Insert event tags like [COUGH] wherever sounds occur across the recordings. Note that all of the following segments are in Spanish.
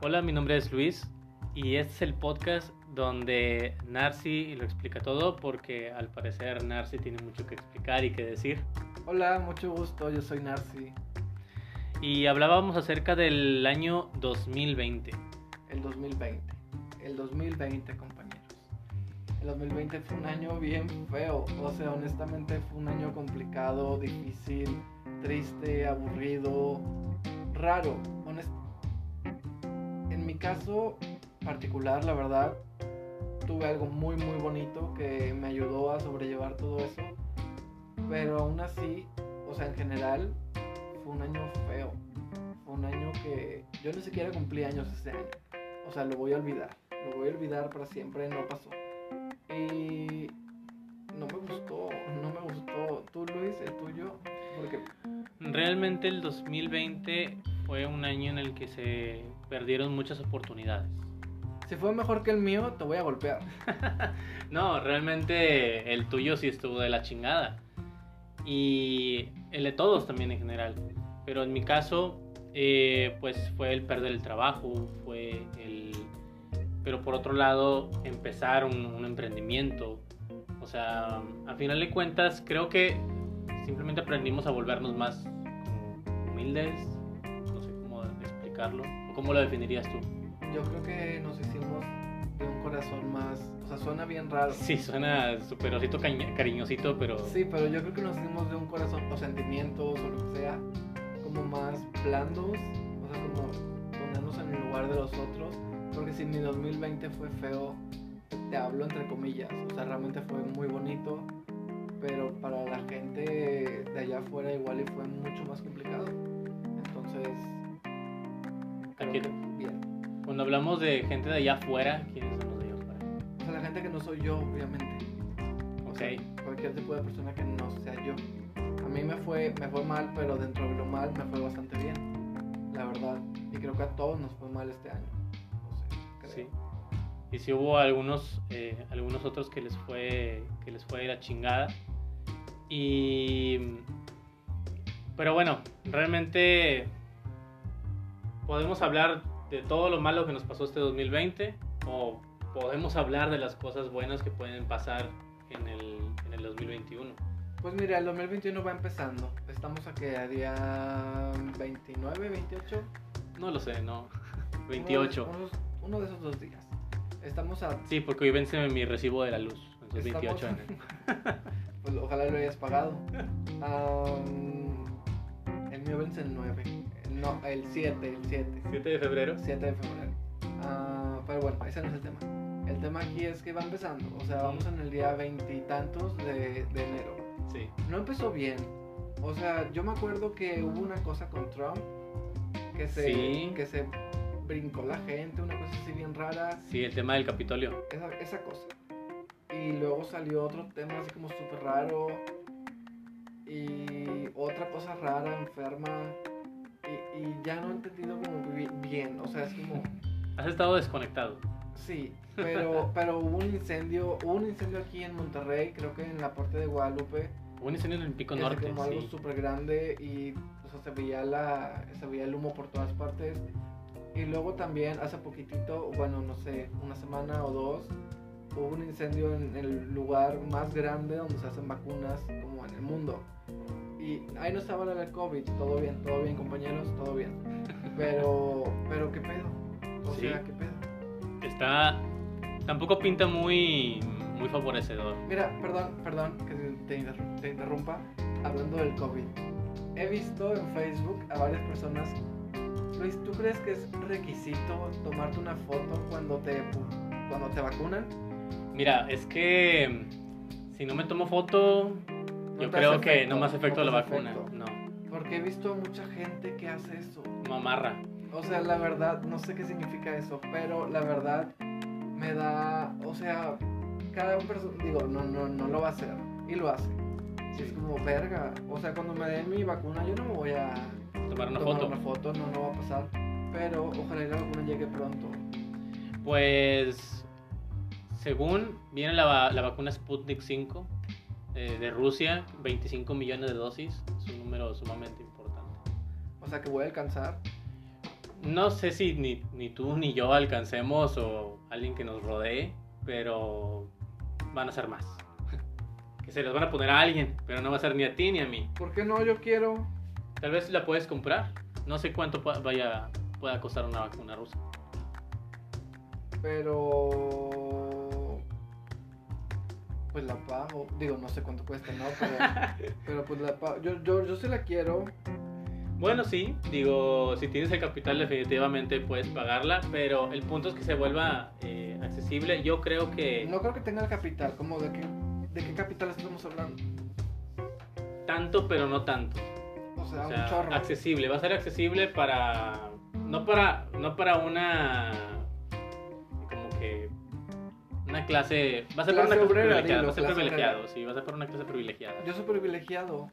Hola, mi nombre es Luis y este es el podcast donde Narci lo explica todo porque al parecer Narci tiene mucho que explicar y que decir. Hola, mucho gusto, yo soy Narci. Y hablábamos acerca del año 2020. El 2020, el 2020 compañeros. El 2020 fue un año bien feo, o sea, honestamente fue un año complicado, difícil, triste, aburrido, raro. Caso particular, la verdad, tuve algo muy muy bonito que me ayudó a sobrellevar todo eso. Pero aún así, o sea, en general, fue un año feo. Fue un año que yo ni siquiera cumplí años ese año. O sea, lo voy a olvidar. Lo voy a olvidar para siempre, no pasó. Y no me gustó, no me gustó. Tú, Luis, el tuyo, porque Realmente el 2020 fue un año en el que se perdieron muchas oportunidades. si fue mejor que el mío, te voy a golpear. [LAUGHS] No, realmente el tuyo sí estuvo de la chingada. Y el de todos también en general. Pero en mi caso, eh, pues fue el perder el trabajo, fue el... Pero por otro lado, empezar un, un emprendimiento. O sea, a final de cuentas, creo que simplemente aprendimos a volvernos más humildes. No sé cómo explicarlo. ¿O ¿Cómo lo definirías tú? Yo creo que nos hicimos de un corazón más. O sea, suena bien raro. Sí, suena súper osito cariñosito, pero... Sí, pero yo creo que nos hicimos de un corazón o sentimientos o lo que sea, como más blandos, o sea, como ponernos en el lugar de los otros, porque si mi 2020 fue feo, te hablo entre comillas, o sea, realmente fue muy bonito, pero para la gente de allá afuera igual y fue mucho más complicado. Entonces, Aquí- bien. Cuando hablamos de gente de allá afuera, ¿quiénes son los de allá afuera? O sea, la gente que no soy yo, obviamente. Ok. cualquier tipo de persona que no sea yo. A mí me fue, me fue mal, pero dentro de lo mal me fue bastante bien, la verdad. Y creo que a todos nos fue mal este año. No sé, creo. Sí. Y si hubo algunos, eh, algunos otros que les fue, que les fue de la chingada. Y, pero bueno, realmente podemos hablar de todo lo malo que nos pasó este 2020 o podemos hablar de las cosas buenas que pueden pasar en el, en el 2021. Pues mira, el 2021 va empezando. Estamos aquí a día 29, 28. No lo sé, no. [LAUGHS] Uno de- 28. unos- Uno de esos dos días. Estamos a... Sí, porque hoy vence mi recibo de la luz. Entonces Estamos- 28 de enero. Pues ojalá lo hayas pagado. Am, el mío vence el 9. No, el 7, el 7. 7 de febrero. 7 de febrero. Ah, pero bueno, ese no es el tema. El tema aquí es que va empezando. O sea, vamos en el día veintitantos de, de enero. Sí. No empezó bien. O sea, yo me acuerdo que hubo una cosa con Trump que se, Sí. que se brincó la gente, una cosa así bien rara. Sí, el tema del Capitolio. Esa, esa cosa. Y luego salió otro tema así como súper raro. Y otra cosa rara, enferma. Y, ya no he entendido como bi- bien. O sea, es como... Has estado desconectado. Sí, pero, [LAUGHS] pero hubo un incendio, hubo un incendio aquí en Monterrey, creo que en la parte de Guadalupe, Hubo un incendio en el Pico Norte. como algo Sí. súper grande y o sea, se veía la, se veía el humo por todas partes. Y luego también hace poquitito, bueno, no sé, una semana o dos, hubo un incendio en el lugar más grande donde se hacen vacunas como en el mundo. Y ahí no estaba del COVID, todo bien, todo bien compañeros, todo bien. Pero, pero ¿qué pedo? O Sí. sea, ¿qué pedo? Está. Tampoco pinta muy. Muy favorecedor. Mira, perdón, perdón que te, interru- te interrumpa. Hablando del COVID, he visto en Facebook a varias personas. Luis, ¿tú crees que es requisito tomarte una foto cuando te, cuando te vacunan? Mira, es que. Si no me tomo foto. No yo creo hace que efecto, no hace efecto no la vacuna. efecto. No. Porque he visto a mucha gente que hace eso. Mamarra. O sea, la verdad, no sé qué significa eso, pero la verdad me da, o sea, cada persona, digo, no, no, no lo va a hacer y lo hace. Y es como, verga, o sea, cuando me den mi vacuna yo no me voy a Tomar una tomar foto. una foto, no, no va a pasar. Pero ojalá la vacuna llegue pronto. Pues. Según viene la, la vacuna Sputnik 5 eh, de Rusia, 25 millones de dosis. Es un número sumamente importante. O sea, que voy a alcanzar. no sé si ni, ni tú ni yo alcancemos o alguien que nos rodee, pero van a ser más. [LAUGHS] Que se los van a poner a alguien, pero no va a ser ni a ti ni a mí. ¿Por qué no? Yo quiero. Tal vez la puedes comprar. No sé cuánto vaya pueda costar una vacuna rusa. Pero. Pues la pago. Digo, no sé cuánto cuesta, ¿no? Pero, [LAUGHS] pero pues la pago. Yo, yo, yo sí la quiero. Bueno, sí, digo, si tienes el capital definitivamente puedes pagarla, pero el punto es que se vuelva eh, accesible. Yo creo que No creo que tenga el capital. Como de qué, de qué capital estamos hablando. tanto, pero no tanto. O sea, O sea, un chorro. accesible, va a ser accesible para no para no para una una clase va a Clase una clase obrera, privilegiada, dilo, va a ser privilegiado, obrera. sí, va a ser para una clase privilegiada. Yo soy privilegiado.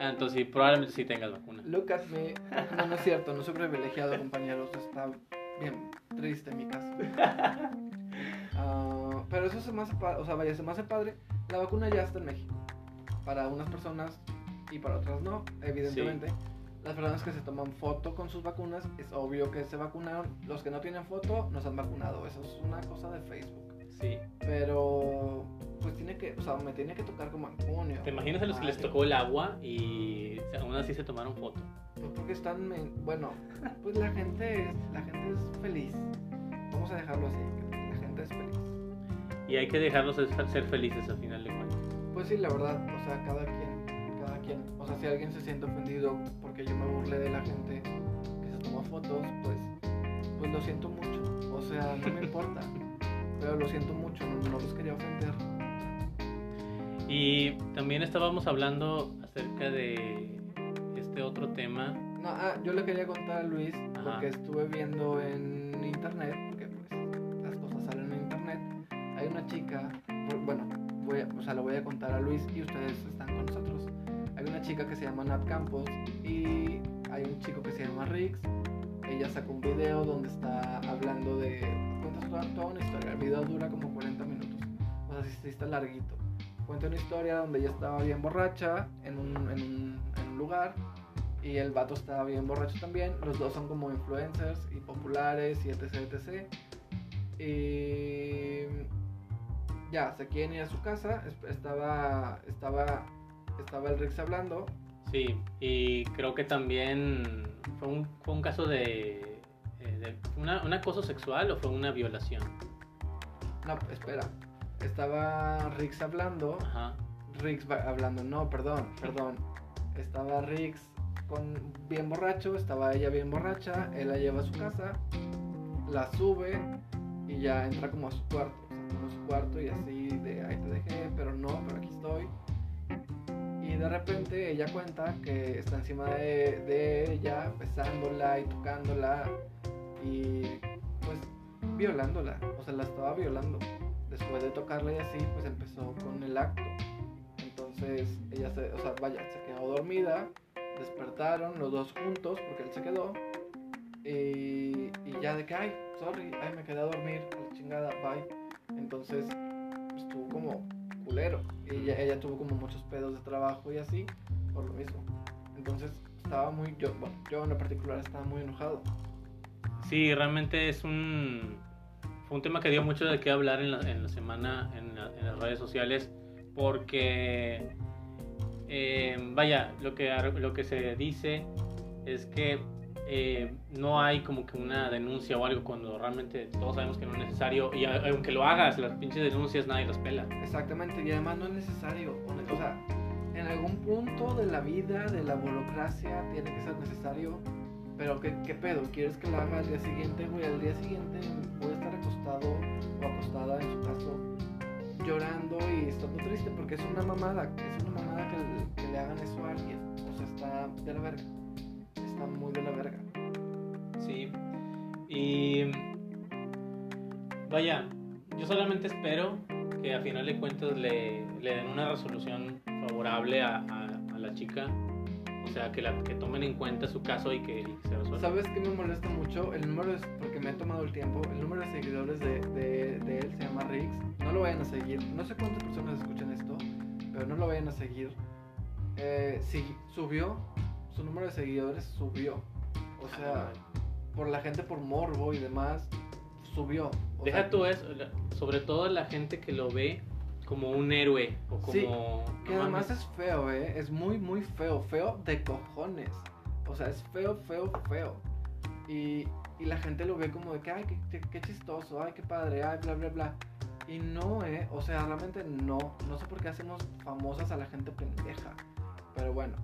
Ah, entonces sí, probablemente sí tengas vacuna. Look at me. No, no es cierto, no soy privilegiado, compañeros. Está bien triste mi caso. [LAUGHS] Ah, pero eso se me hace padre. O sea, vaya, se me hace padre. La vacuna ya está en México. Para unas personas y para otras no, evidentemente. Las personas que se toman foto con sus vacunas, es obvio que se vacunaron. Los que no tienen foto, no se han vacunado. Eso es una cosa de Facebook. Sí. Pero, pues tiene que, o sea, me tiene que tocar como en junio. ¿Te imaginas a los que les tocó el agua y aún así se tomaron foto? Pues porque están, bueno, pues la gente es, la gente es feliz. Vamos a dejarlo así, la gente es feliz. Y hay que dejarlos ser felices al final de cuentas. Pues sí, la verdad, o sea, cada quien, cada quien, o sea, si alguien se siente ofendido porque yo me burlé de la gente que se toma fotos, pues, pues lo siento mucho, o sea, no me importa, [LAUGHS] pero lo siento mucho, no, no los quería ofender. Y también estábamos hablando acerca de este otro tema. No, ah, yo le quería contar a Luis Ajá. porque estuve viendo en internet, porque pues las cosas salen en internet. Hay una chica, bu- bueno, voy a- o sea, lo voy a contar a Luis y ustedes están con nosotros. Hay una chica que se llama Nat Campos y hay un chico que se llama Rix. Ella sacó un video donde está hablando de. Cuenta toda, toda una historia. El video dura como 40 minutos. O sea, sí, sí está larguito. Cuenta una historia donde ella estaba bien borracha en un, en un, en un lugar y el vato estaba bien borracho también. Los dos son como influencers y populares y etc. etc. Y ya, se quieren ir a su casa. es- Estaba, estaba, estaba el Rix hablando. Sí, y creo que también fue un, fue un caso de, eh, de una, un acoso sexual o fue una violación. No, espera. Estaba Rix hablando. Ajá. Rix hablando, no, perdón, perdón. Estaba Rix con, bien borracho, estaba ella bien borracha, él la lleva a su casa, la sube y ya entra como a su cuarto, o sea, como a su cuarto y así de ahí te dejé, pero no, pero aquí estoy. De repente ella cuenta que está encima de, ella, besándola y tocándola y pues violándola, o sea, la estaba violando. Después de tocarla y así, pues empezó con el acto. Entonces ella se, o sea, vaya, se quedó dormida, despertaron los dos juntos porque él se quedó y, ya de que, ay, sorry, ay, me quedé a dormir, a la chingada, bye. Entonces estuvo como culero y ella, ella tuvo como muchos pedos de trabajo y así por lo mismo. Entonces estaba muy, yo, bueno, yo en lo particular estaba muy enojado. Sí, realmente es un, fue un tema que dio mucho de qué hablar en la, en la semana en, la- en las redes sociales porque, eh, vaya, lo que, lo que se dice es que eh, no hay como que una denuncia o algo cuando realmente todos sabemos que no es necesario y aunque lo hagas, las pinches denuncias nadie las pela. Exactamente, y además no es necesario. O sea, en algún punto de la vida, de la burocracia, tiene que ser necesario. Pero ¿qué, qué pedo? ¿Quieres que lo haga al día siguiente? Güey, al día siguiente a estar acostado o acostada en su caso llorando y estando triste porque es una mamada. Es una mamada que, que le hagan eso a alguien. O sea, está de la verga. Vaya, yo solamente espero que a final de cuentas le, le den una resolución favorable a, a- a la chica. O sea, que, la, que tomen en cuenta su caso y que, y que se resuelva. ¿Sabes qué me molesta mucho? El número es, porque me he tomado el tiempo, el número de seguidores de, de, de él se llama Rix. No lo vayan a seguir. No sé cuántas personas escuchan esto, pero no lo vayan a seguir. Eh, sí, subió, su número de seguidores subió. O sea, por la gente por morbo y demás, subió. O Deja sea, tú eso, sobre todo la gente que lo ve como un héroe o como... Sí, no Que además mames. es feo, ¿eh? Es muy, muy feo. Feo de cojones. O sea, es feo, feo, feo. Y, y la gente lo ve como de que, ay, qué, qué- qué chistoso, ay, qué padre, ay, bla, bla, bla. Y no, ¿eh? O sea, realmente no. No sé por qué hacemos famosas a la gente pendeja. Pero bueno.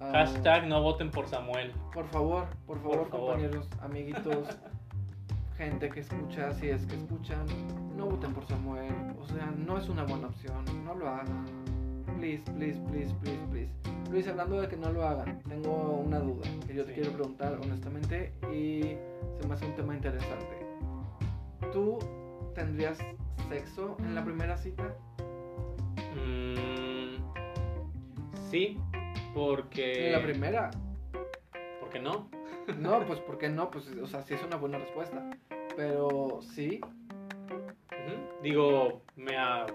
ah, Hashtag no voten por Samuel. Por favor, por favor, Por favor. compañeros, amiguitos, gente que escucha, si es que escuchan, no voten por Samuel. O sea, no es una buena opción, no lo hagan. Please, please, please, please, please. Luis, hablando de que no lo hagan, tengo una duda que yo te Sí. quiero preguntar honestamente y se me hace un tema interesante. ¿Tú tendrías sexo en la primera cita? Mm, sí, porque... En la primera. ¿Por qué no? No, pues ¿por qué no? Pues, o sea, sí es una buena respuesta. Pero sí, Ujú. Digo, me ha,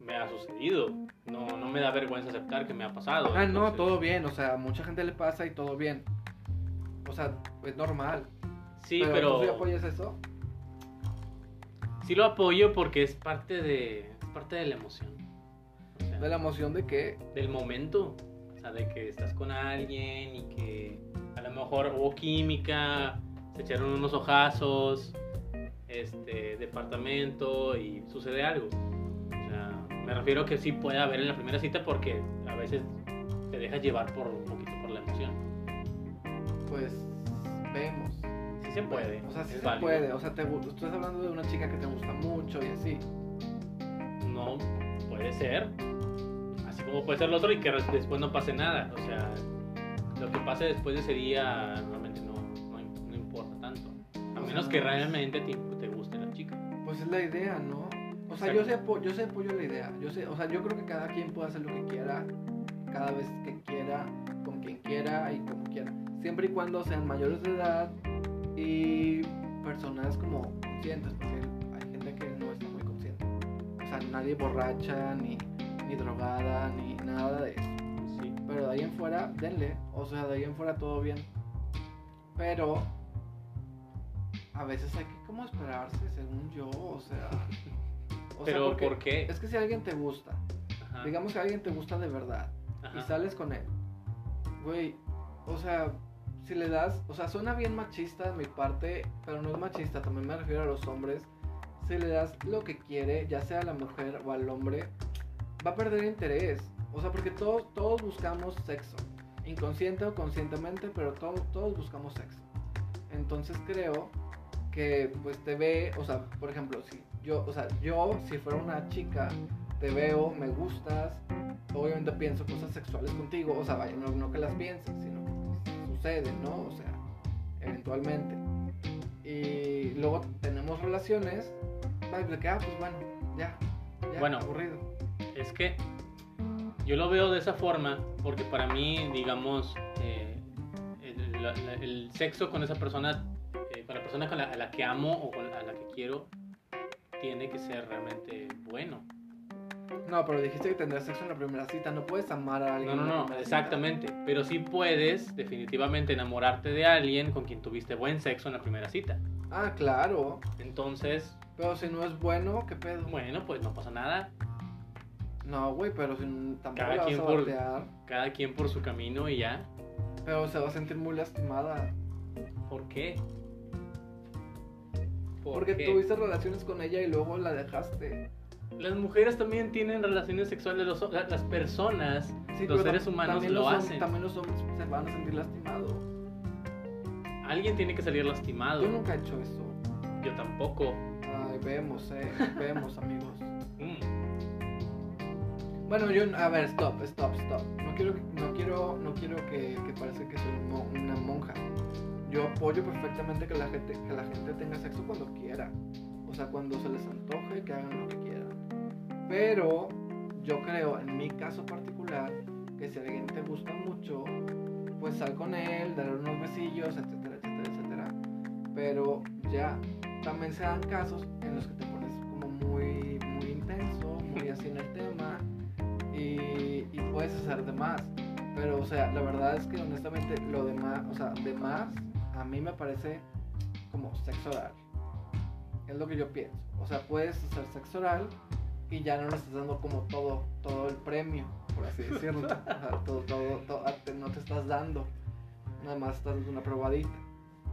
me ha sucedido. No, no me da vergüenza aceptar que me ha pasado. Ah, no, entonces- todo bien, o sea, mucha gente le pasa y todo bien. O sea, es normal. Sí, pero, ¿Tú sí apoyas eso? sí lo apoyo porque es parte de, es parte de la emoción. O sea, De la emoción de que, del momento. O sea, de que estás con alguien y que lo mejor hubo química, se echaron unos ojazos, este, departamento y sucede algo. O sea, me refiero que sí puede haber en la primera cita porque a veces te dejas llevar por un poquito por la emoción. pues, vemos. Sí se puede. O sea, sí se válido. puede. O sea, te, tú estás hablando de una chica que te gusta mucho y así. No, puede ser. Así como puede ser el otro y que después no pase nada. O sea, lo que pase después de ese día normalmente no, no, im- no importa tanto. A O menos sea, que realmente te, te guste la chica. Pues es la idea, ¿no? O sea, yo sé, yo sé apoyo la idea. Yo sé, o sea, yo creo que cada quien puede hacer lo que quiera, cada vez que quiera, con quien quiera y como quiera. Siempre y cuando sean mayores de edad y personas como conscientes, porque hay gente que no está muy consciente. O sea, nadie borracha, ni, ni drogada, ni nada de eso. Pero de ahí en fuera, denle. O sea, de ahí en fuera todo bien. Pero a veces hay que como esperarse, según yo. O sea. o sea, Pero porque ¿por qué? Es que si alguien te gusta, Ajá, digamos que alguien te gusta de verdad ajá. y sales con él, güey, o sea, si le das, o sea, suena bien machista de mi parte, pero no es machista, también me refiero a los hombres. Si le das lo que quiere, ya sea a la mujer o al hombre, va a perder interés. O sea, porque todos, todos buscamos sexo, inconsciente o conscientemente, pero todos, todos buscamos sexo. Entonces creo que pues te ve, o sea, por ejemplo, si yo, o sea, yo si fuera una chica, te veo, me gustas, obviamente pienso cosas sexuales contigo, o sea, vaya, no, no que las pienses, sino que pues, sucede, ¿no? O sea, eventualmente. Y luego tenemos relaciones, vaya, de que, ah, pues bueno, ya, ya, Bueno. aburrido. Es que yo lo veo de esa forma porque para mí, digamos, eh, el, la- la- el sexo con esa persona, eh, con la persona con la- a la que amo o con a la que quiero, tiene que ser realmente bueno. No, pero dijiste que tendrás sexo en la primera cita, no puedes amar a alguien. No, no, no, primera cita. exactamente. Pero sí puedes definitivamente enamorarte de alguien con quien tuviste buen sexo en la primera cita. Ah, claro, Entonces, pero si no es bueno, ¿qué pedo? bueno, pues no pasa nada. No, güey, pero si n- tampoco Cada la vas quien a por- batear, Cada quien por su camino y ya. pero se va a sentir muy lastimada. ¿Por qué? ¿Por Porque qué? tuviste relaciones con ella y luego la dejaste. Las mujeres también tienen relaciones sexuales, los- las personas, Sí, los seres humanos también lo los hacen. También los hombres se van a sentir lastimados. Alguien tiene que salir lastimado. Yo nunca he hecho eso. Yo tampoco. Ay, vemos, eh. vemos, amigos. Bueno, yo, a ver, stop, stop, stop. No quiero, no quiero, no quiero que, que parezca que soy una monja. Yo apoyo perfectamente que la gente, que la gente tenga sexo cuando quiera. O sea, cuando se les antoje, que hagan lo que quieran. Pero yo creo, en mi caso particular, que si alguien te gusta mucho, pues sal con él, dale unos besillos, etcétera, etcétera, etcétera. Pero ya, también se dan casos en los que te pones como muy, muy intenso, muy así en el tema puedes hacer de más. Pero, o sea, la verdad es que honestamente lo demás, o sea, de más, a mí me parece como sexo oral. Es lo que yo pienso. O sea, puedes hacer sexo oral y ya no le estás dando como todo, todo el premio, por así [LAUGHS] decirlo. O sea, todo, todo, todo- te- no te estás dando, nada más estás dando una probadita.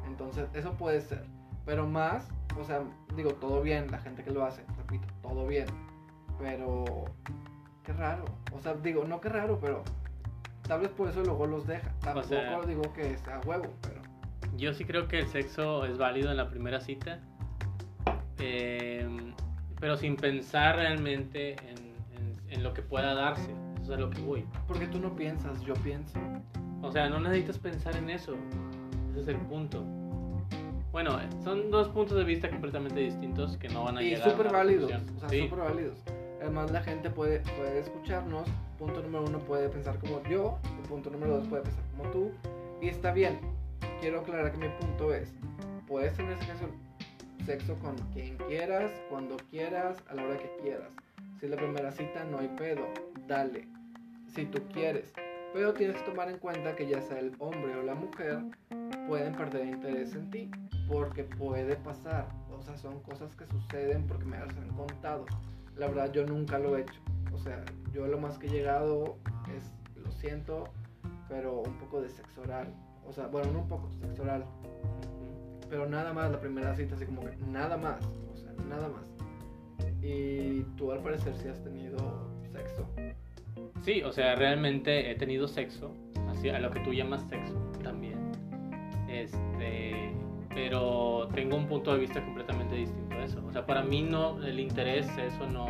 Entonces, eso puede ser. Pero más, o sea, digo, todo bien, la gente que lo hace, repito, todo bien. Pero, qué raro. O sea, digo, no qué raro, pero tal vez por eso luego los deja. Tampoco sea- digo que sea huevo, pero. Yo sí creo que el sexo es válido en la primera cita, eh, pero sin pensar realmente en, en- en lo que pueda darse. Eso es a lo que voy. Porque tú no piensas, yo pienso. O sea, no necesitas pensar en eso. Ese es el punto. Bueno, son dos puntos de vista completamente distintos que no van a Y llegar a súper una válidos, o sea, Sí. súper válidos. Además, la gente puede, puede escucharnos. Punto número uno puede pensar como yo. y punto número dos puede pensar como tú. Y está bien. Quiero aclarar que mi punto es: puedes tener sexo, sexo con quien quieras, cuando quieras, a la hora que quieras. Si es la primera cita, no hay pedo. Dale. Si tú quieres. Pero tienes que tomar en cuenta que ya sea el hombre o la mujer, pueden perder interés en ti. Porque puede pasar. O sea, son cosas que suceden porque me las han contado. La verdad, yo nunca lo he hecho. O sea, yo lo más que he llegado es, lo siento, pero un poco de sexo oral. O sea, bueno, no un poco, sexo oral. Pero nada más, la primera cita, así como que nada más. O sea, nada más. Y tú al parecer sí has tenido sexo. Sí, o sea, realmente he tenido sexo, así a lo que tú llamas sexo también. Este, pero tengo un punto de vista completamente distinto a eso. O sea, para mí no el interés eso no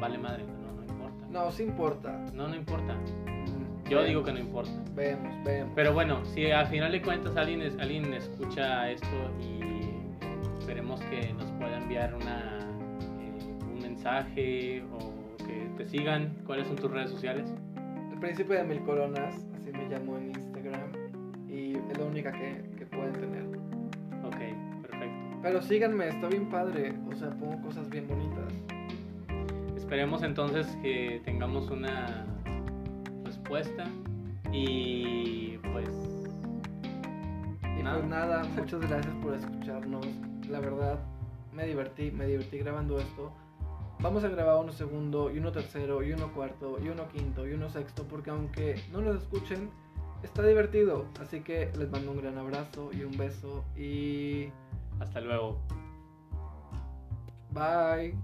vale madre, no no importa. No, sí importa. No no importa. Mm, Yo vemos, digo que no importa. Vemos, vemos. Pero bueno, si al final de cuentas alguien es- alguien escucha esto y esperemos que nos pueda enviar una eh, un mensaje o que te sigan, ¿cuáles son tus redes sociales? El príncipe de mil coronas, así me llamo en Instagram. Y es la única que, que pueden tener. Pero síganme, está bien padre. O sea, pongo cosas bien bonitas. Esperemos entonces que tengamos una respuesta y pues Y Nada. pues nada, muchas gracias por escucharnos. La verdad, me divertí, me divertí grabando esto. Vamos a grabar uno segundo, y uno tercero, y uno cuarto, y uno quinto, y uno sexto, porque aunque no nos escuchen, está divertido. Así que les mando un gran abrazo y un beso. Y hasta luego. bye.